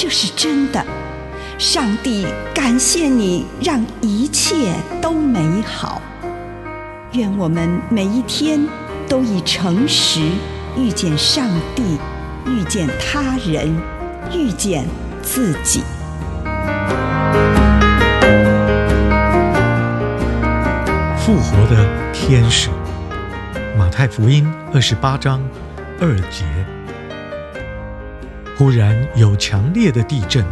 这是真的。上帝感谢你，让一切都美好。愿我们每一天都以诚实遇见上帝，遇见他人，遇见自己。复活的天使，马太福音二十八章二节。忽然有强烈的地震，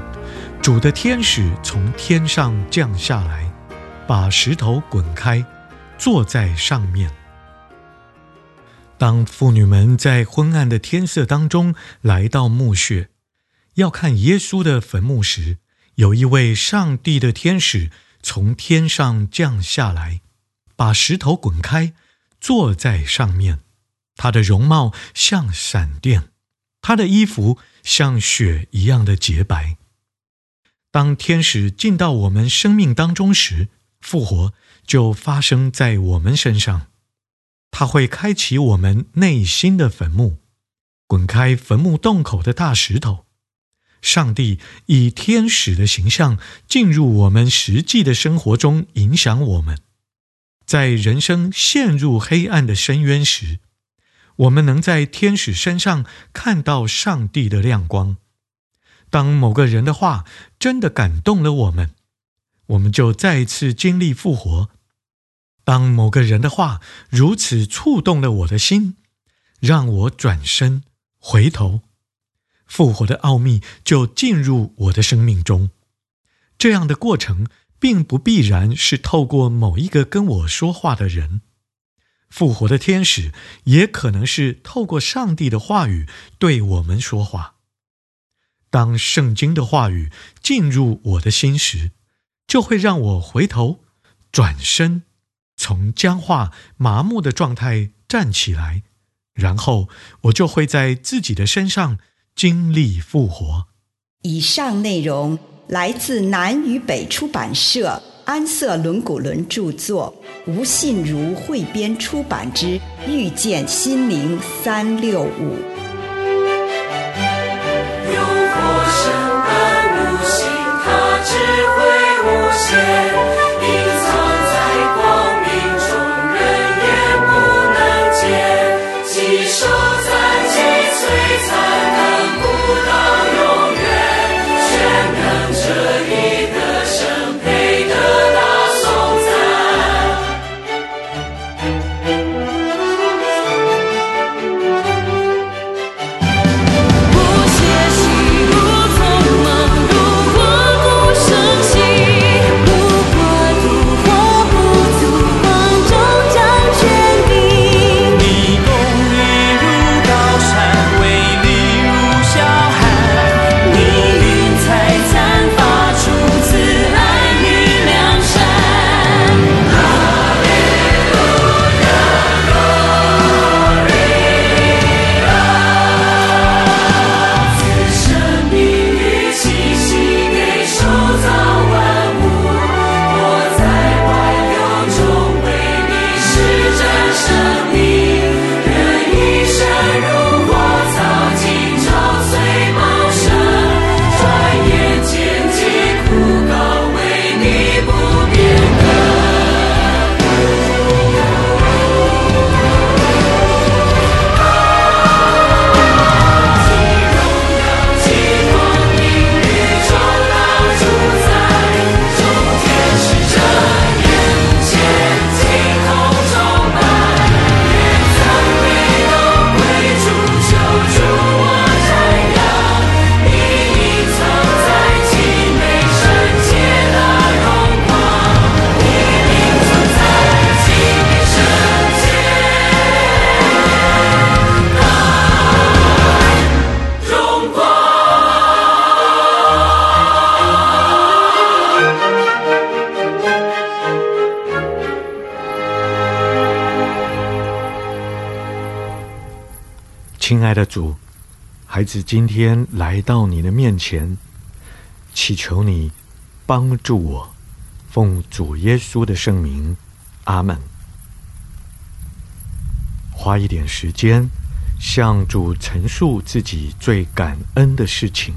主的天使从天上降下来，把石头滚开，坐在上面。当妇女们在昏暗的天色当中来到墓穴，要看耶稣的坟墓时，有一位上帝的天使从天上降下来。把石头滚开，坐在上面。他的容貌像闪电，他的衣服像雪一样的洁白。当天使进到我们生命当中时，复活就发生在我们身上。他会开启我们内心的坟墓，滚开坟墓洞口的大石头。上帝以天使的形象进入我们实际的生活中，影响我们。在人生陷入黑暗的深渊时，我们能在天使身上看到上帝的亮光。当某个人的话真的感动了我们，我们就再一次经历复活。当某个人的话如此触动了我的心，让我转身回头，复活的奥秘就进入我的生命中。这样的过程。并不必然是透过某一个跟我说话的人，复活的天使也可能是透过上帝的话语对我们说话。当圣经的话语进入我的心时，就会让我回头、转身，从僵化、麻木的状态站起来，然后我就会在自己的身上经历复活。以上内容。来自南与北出版社安瑟伦古伦著作，吴信如汇编出版之《遇见心灵三六五》。的主，孩子今天来到你的面前，祈求你帮助我，奉主耶稣的圣名，阿门。花一点时间，向主陈述自己最感恩的事情。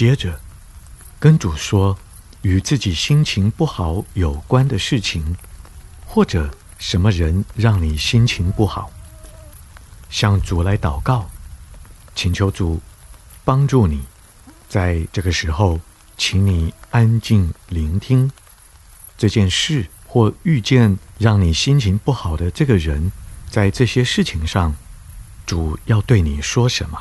接着，跟主说与自己心情不好有关的事情，或者什么人让你心情不好，向主来祷告，请求主帮助你。在这个时候，请你安静聆听这件事，或遇见让你心情不好的这个人，在这些事情上，主要对你说什么？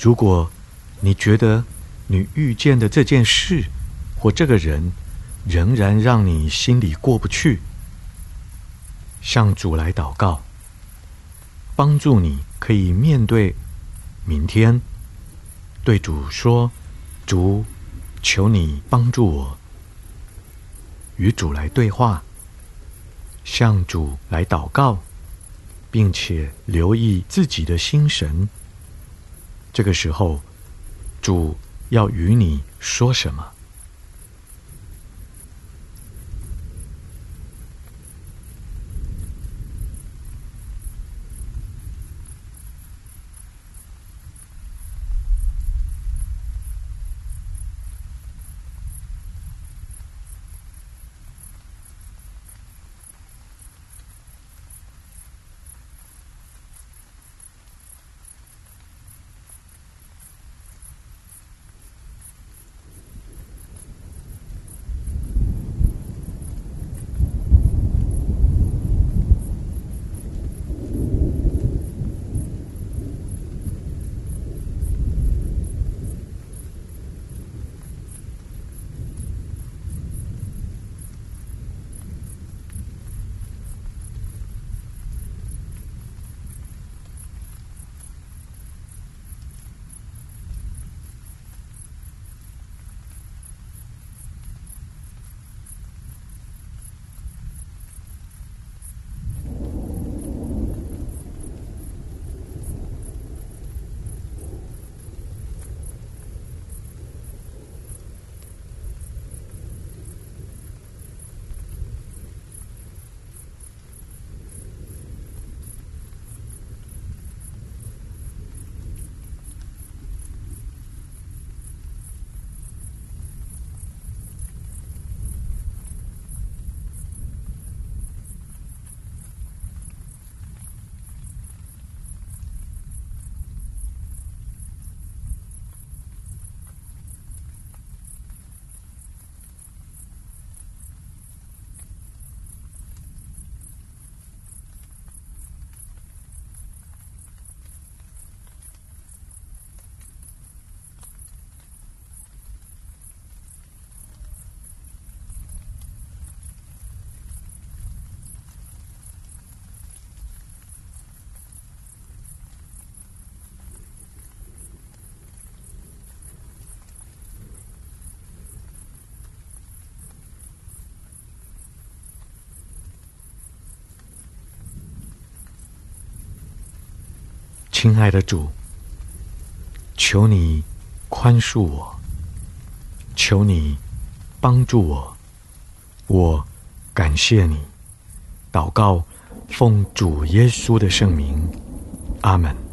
如果你觉得你遇见的这件事或这个人仍然让你心里过不去，向主来祷告，帮助你可以面对明天，对主说：“主，求你帮助我。”与主来对话，向主来祷告，并且留意自己的心神。这个时候，主要与你说什么？亲爱的主，求你宽恕我，求你帮助我，我感谢你。祷告，奉主耶稣的圣名，阿门。